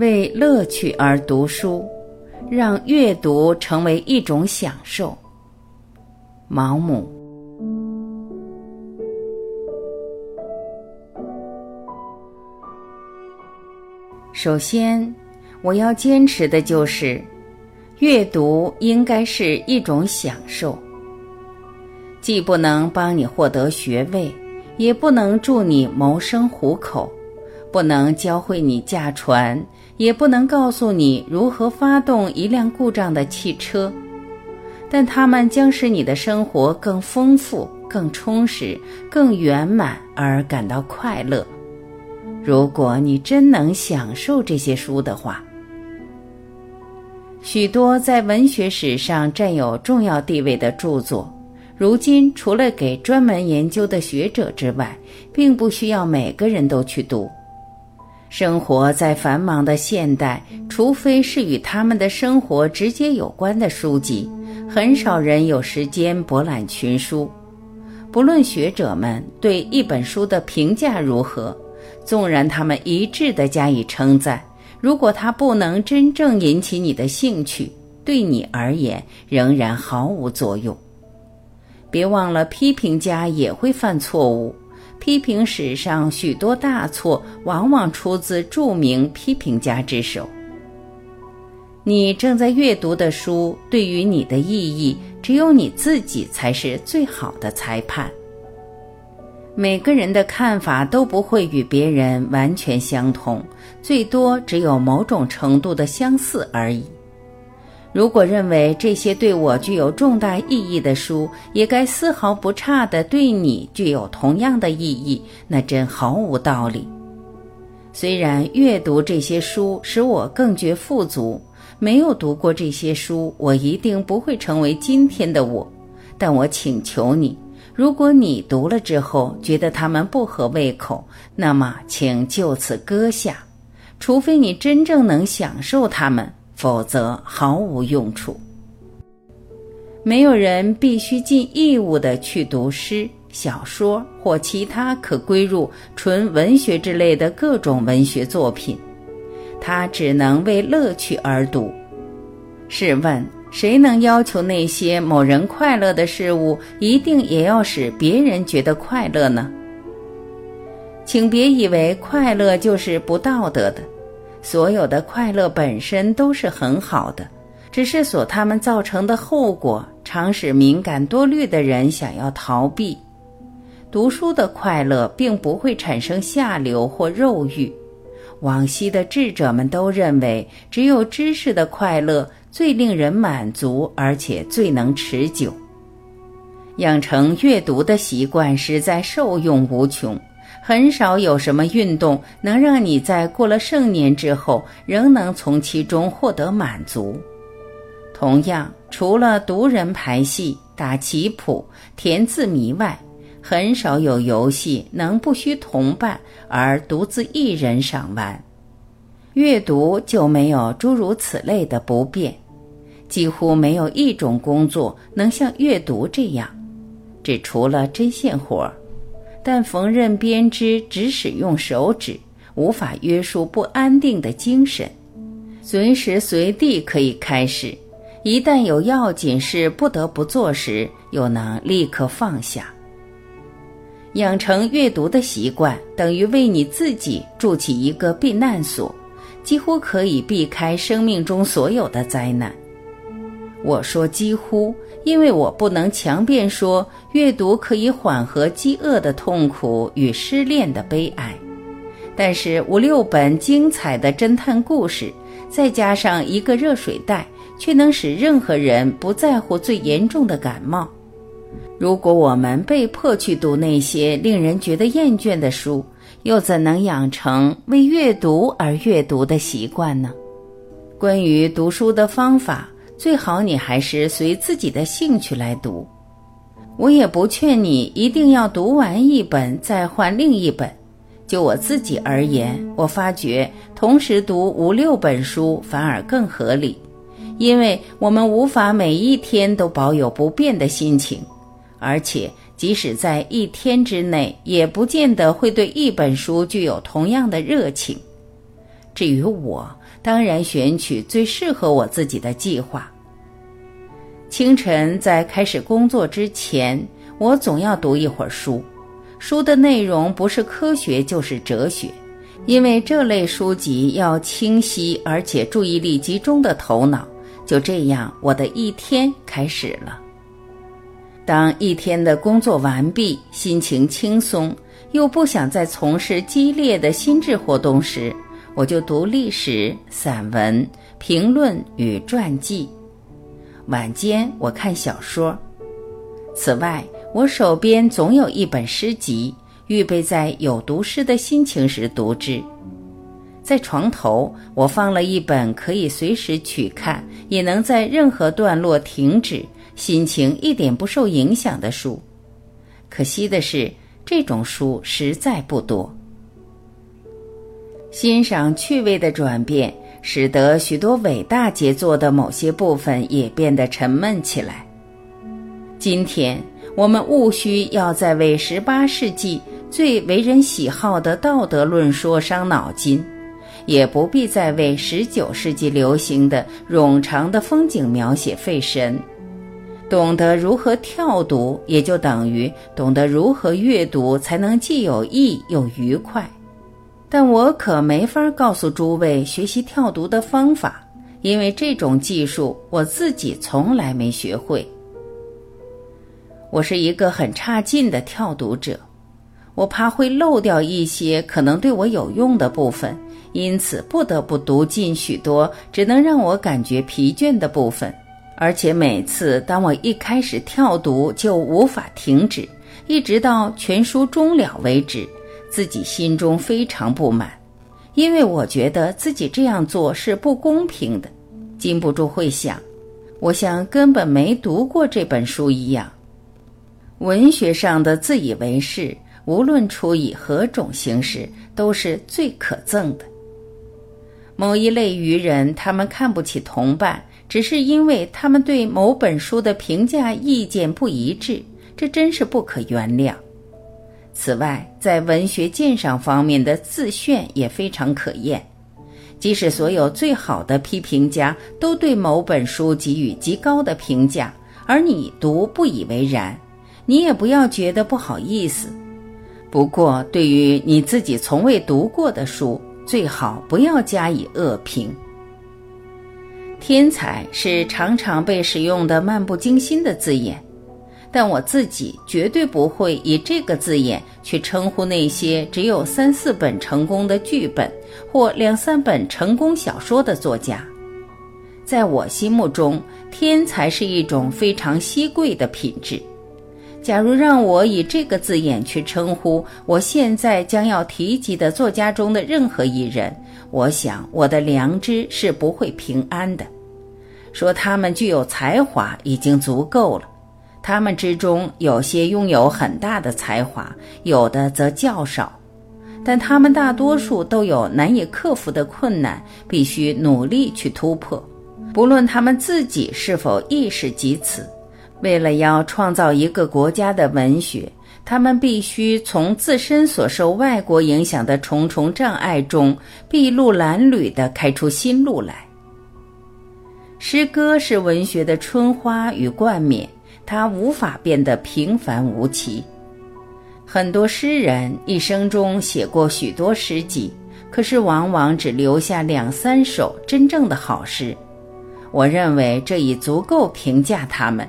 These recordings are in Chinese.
为乐趣而读书，让阅读成为一种享受。毛姆。首先，我要坚持的就是，阅读应该是一种享受，既不能帮你获得学位，也不能助你谋生糊口，不能教会你驾船，也不能告诉你如何发动一辆故障的汽车，但它们将使你的生活更丰富、更充实、更圆满而感到快乐。如果你真能享受这些书的话，许多在文学史上占有重要地位的著作，如今除了给专门研究的学者之外，并不需要每个人都去读。生活在繁忙的现代，除非是与他们的生活直接有关的书籍，很少人有时间博览群书。不论学者们对一本书的评价如何。纵然他们一致的加以称赞，如果它不能真正引起你的兴趣，对你而言仍然毫无作用。别忘了，批评家也会犯错误。批评史上许多大错，往往出自著名批评家之手。你正在阅读的书，对于你的意义，只有你自己才是最好的裁判。每个人的看法都不会与别人完全相同，最多只有某种程度的相似而已。如果认为这些对我具有重大意义的书也该丝毫不差的对你具有同样的意义，那真毫无道理。虽然阅读这些书使我更觉富足，没有读过这些书，我一定不会成为今天的我。但我请求你。如果你读了之后觉得他们不合胃口，那么请就此搁下，除非你真正能享受它们，否则毫无用处。没有人必须尽义务的去读诗、小说或其他可归入纯文学之类的各种文学作品，他只能为乐趣而读。试问？谁能要求那些某人快乐的事物一定也要使别人觉得快乐呢？请别以为快乐就是不道德的，所有的快乐本身都是很好的，只是所他们造成的后果常使敏感多虑的人想要逃避。读书的快乐并不会产生下流或肉欲，往昔的智者们都认为，只有知识的快乐。最令人满足，而且最能持久。养成阅读的习惯实在受用无穷。很少有什么运动能让你在过了盛年之后仍能从其中获得满足。同样，除了读人排戏、打棋谱、填字谜外，很少有游戏能不需同伴而独自一人赏玩。阅读就没有诸如此类的不便。几乎没有一种工作能像阅读这样，只除了针线活儿。但缝纫编织只使用手指，无法约束不安定的精神。随时随地可以开始，一旦有要紧事不得不做时，又能立刻放下。养成阅读的习惯，等于为你自己筑起一个避难所，几乎可以避开生命中所有的灾难。我说几乎，因为我不能强辩说阅读可以缓和饥饿的痛苦与失恋的悲哀，但是五六本精彩的侦探故事，再加上一个热水袋，却能使任何人不在乎最严重的感冒。如果我们被迫去读那些令人觉得厌倦的书，又怎能养成为阅读而阅读的习惯呢？关于读书的方法。最好你还是随自己的兴趣来读，我也不劝你一定要读完一本再换另一本。就我自己而言，我发觉同时读五六本书反而更合理，因为我们无法每一天都保有不变的心情，而且即使在一天之内，也不见得会对一本书具有同样的热情。至于我，当然选取最适合我自己的计划。清晨在开始工作之前，我总要读一会儿书，书的内容不是科学就是哲学，因为这类书籍要清晰而且注意力集中的头脑。就这样，我的一天开始了。当一天的工作完毕，心情轻松，又不想再从事激烈的心智活动时，我就读历史、散文、评论与传记。晚间我看小说。此外，我手边总有一本诗集，预备在有读诗的心情时读之。在床头，我放了一本可以随时取看，也能在任何段落停止，心情一点不受影响的书。可惜的是，这种书实在不多。欣赏趣味的转变，使得许多伟大杰作的某些部分也变得沉闷起来。今天，我们务须要在为十八世纪最为人喜好的道德论说伤脑筋。也不必再为十九世纪流行的冗长的风景描写费神。懂得如何跳读，也就等于懂得如何阅读，才能既有益又愉快。但我可没法告诉诸位学习跳读的方法，因为这种技术我自己从来没学会。我是一个很差劲的跳读者，我怕会漏掉一些可能对我有用的部分。因此，不得不读尽许多只能让我感觉疲倦的部分，而且每次当我一开始跳读，就无法停止，一直到全书终了为止，自己心中非常不满，因为我觉得自己这样做是不公平的，禁不住会想，我像根本没读过这本书一样。文学上的自以为是，无论出以何种形式，都是最可憎的。某一类愚人，他们看不起同伴，只是因为他们对某本书的评价意见不一致，这真是不可原谅。此外，在文学鉴赏方面的自炫也非常可厌。即使所有最好的批评家都对某本书给予极高的评价，而你读不以为然，你也不要觉得不好意思。不过，对于你自己从未读过的书，最好不要加以恶评。天才是常常被使用的漫不经心的字眼，但我自己绝对不会以这个字眼去称呼那些只有三四本成功的剧本或两三本成功小说的作家。在我心目中，天才是一种非常稀贵的品质。假如让我以这个字眼去称呼我现在将要提及的作家中的任何一人，我想我的良知是不会平安的。说他们具有才华已经足够了，他们之中有些拥有很大的才华，有的则较少，但他们大多数都有难以克服的困难，必须努力去突破，不论他们自己是否意识及此。为了要创造一个国家的文学，他们必须从自身所受外国影响的重重障碍中筚路蓝缕地开出新路来。诗歌是文学的春花与冠冕，它无法变得平凡无奇。很多诗人一生中写过许多诗集，可是往往只留下两三首真正的好诗。我认为这已足够评价他们。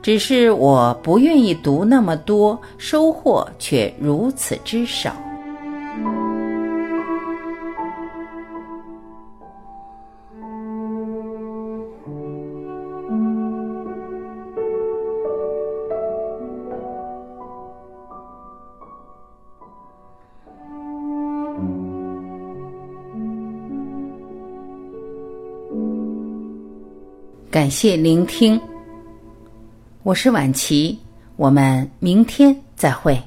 只是我不愿意读那么多，收获却如此之少。感谢聆听。我是晚琪，我们明天再会。